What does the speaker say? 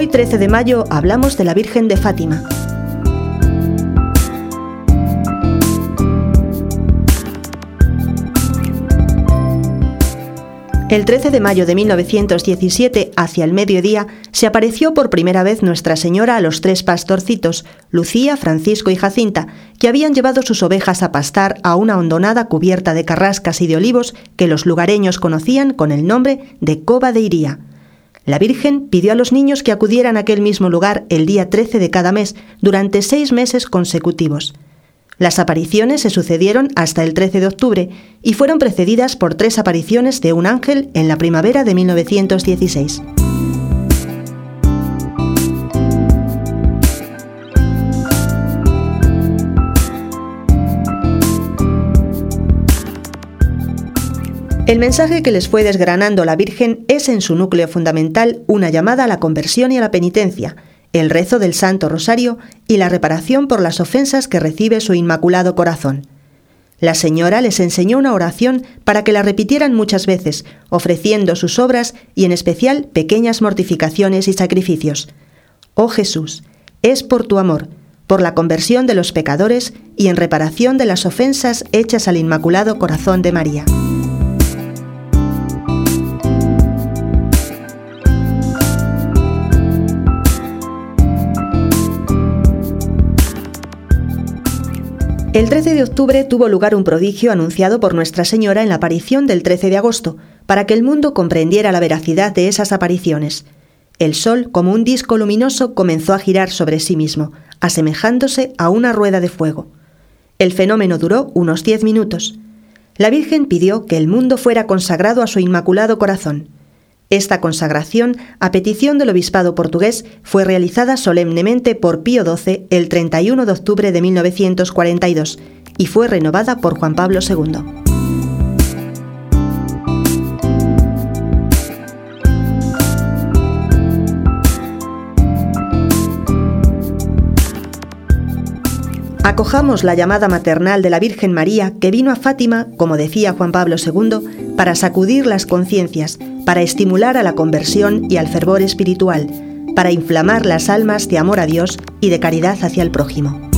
13 de mayo hablamos de la Virgen de Fátima. El 13 de mayo de 1917, hacia el mediodía, se apareció por primera vez Nuestra Señora a los tres pastorcitos, Lucía, Francisco y Jacinta, que habían llevado sus ovejas a pastar a una hondonada cubierta de carrascas y de olivos que los lugareños conocían con el nombre de Cova de Iría. La Virgen pidió a los niños que acudieran a aquel mismo lugar el día 13 de cada mes durante seis meses consecutivos. Las apariciones se sucedieron hasta el 13 de octubre y fueron precedidas por tres apariciones de un ángel en la primavera de 1916. El mensaje que les fue desgranando la Virgen es en su núcleo fundamental una llamada a la conversión y a la penitencia, el rezo del Santo Rosario y la reparación por las ofensas que recibe su Inmaculado Corazón. La señora les enseñó una oración para que la repitieran muchas veces, ofreciendo sus obras y en especial pequeñas mortificaciones y sacrificios. Oh Jesús, es por tu amor, por la conversión de los pecadores y en reparación de las ofensas hechas al Inmaculado Corazón de María. El 13 de octubre tuvo lugar un prodigio anunciado por Nuestra Señora en la aparición del 13 de agosto, para que el mundo comprendiera la veracidad de esas apariciones. El Sol, como un disco luminoso, comenzó a girar sobre sí mismo, asemejándose a una rueda de fuego. El fenómeno duró unos diez minutos. La Virgen pidió que el mundo fuera consagrado a su Inmaculado Corazón. Esta consagración, a petición del obispado portugués, fue realizada solemnemente por Pío XII el 31 de octubre de 1942 y fue renovada por Juan Pablo II. Acojamos la llamada maternal de la Virgen María que vino a Fátima, como decía Juan Pablo II, para sacudir las conciencias, para estimular a la conversión y al fervor espiritual, para inflamar las almas de amor a Dios y de caridad hacia el prójimo.